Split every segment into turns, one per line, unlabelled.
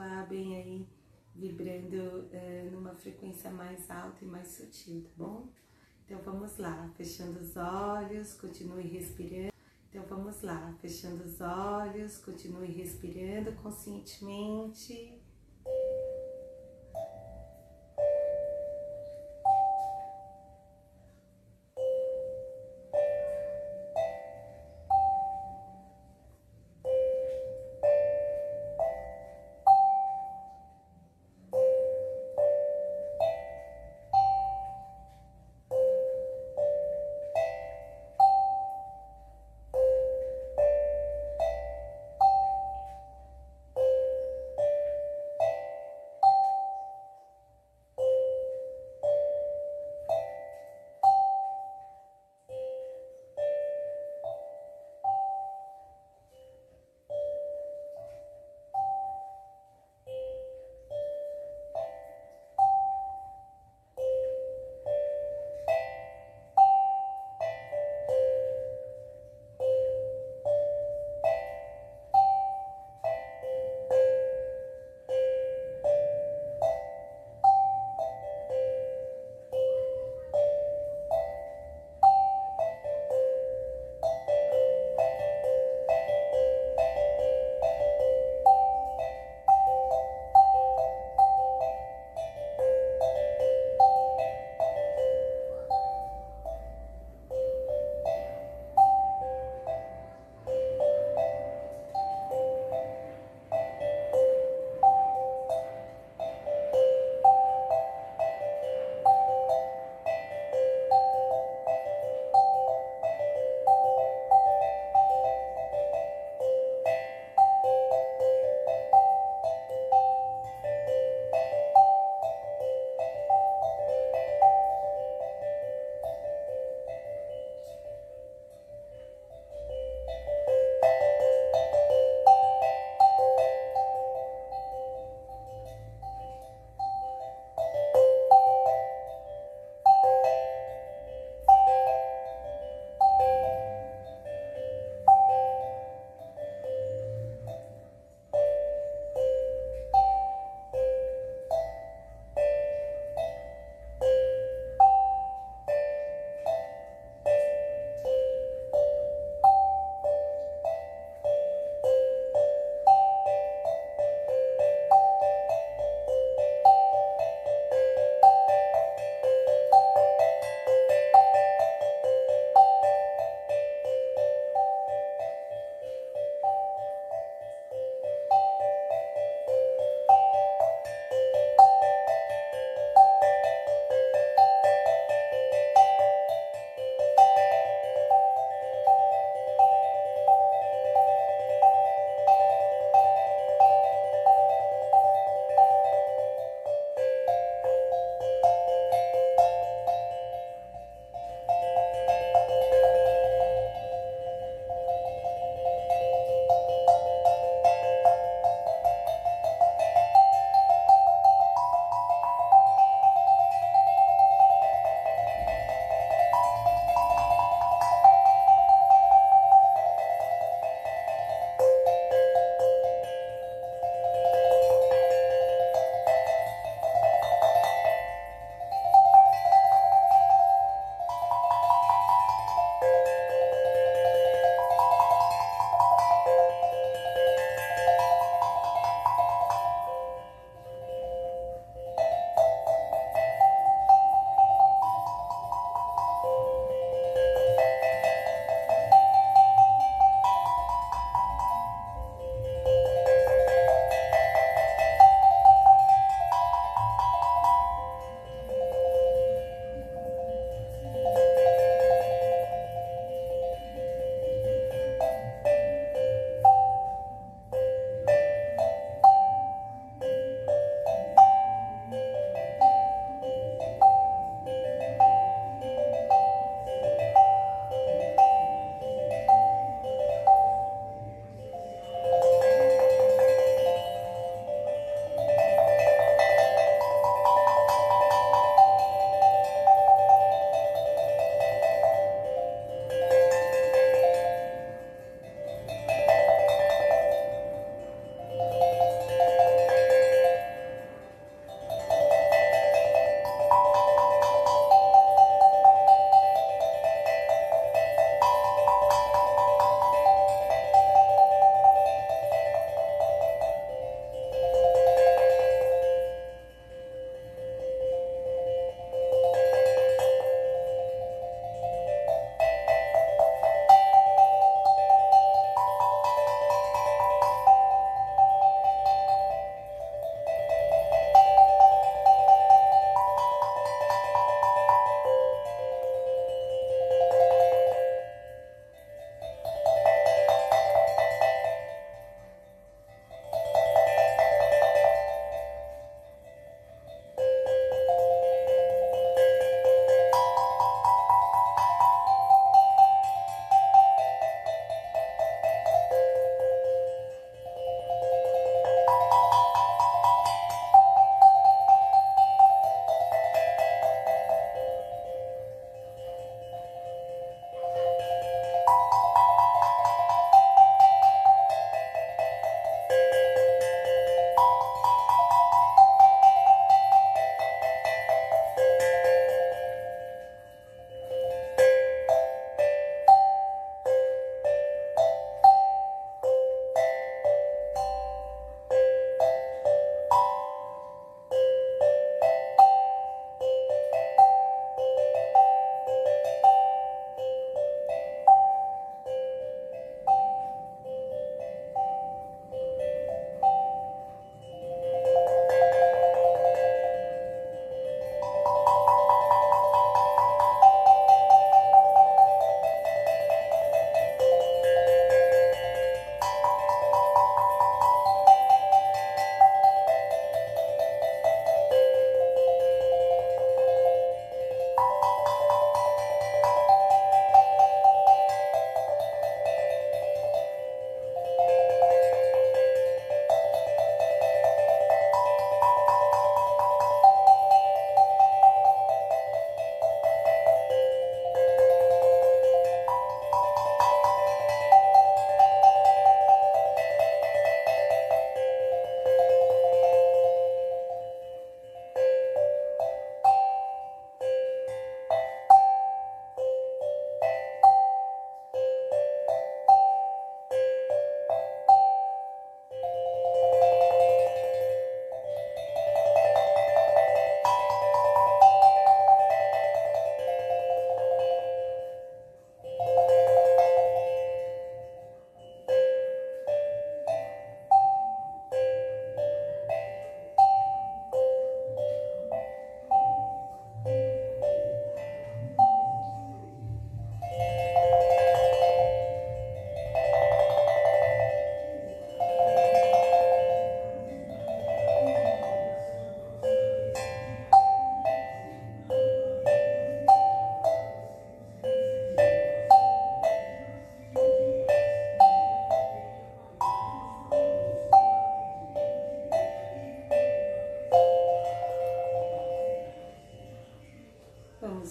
atuar bem aí, vibrando é, numa frequência mais alta e mais sutil, tá bom? Então vamos lá, fechando os olhos, continue respirando. Então vamos lá, fechando os olhos, continue respirando conscientemente.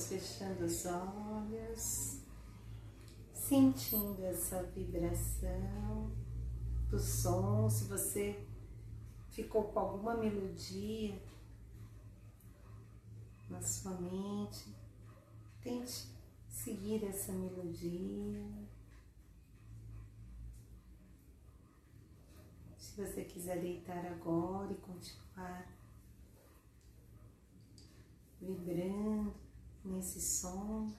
Fechando os olhos, sentindo essa vibração do som. Se você ficou com alguma melodia na sua mente, tente seguir essa melodia. Se você quiser deitar agora e continuar vibrando nesse som.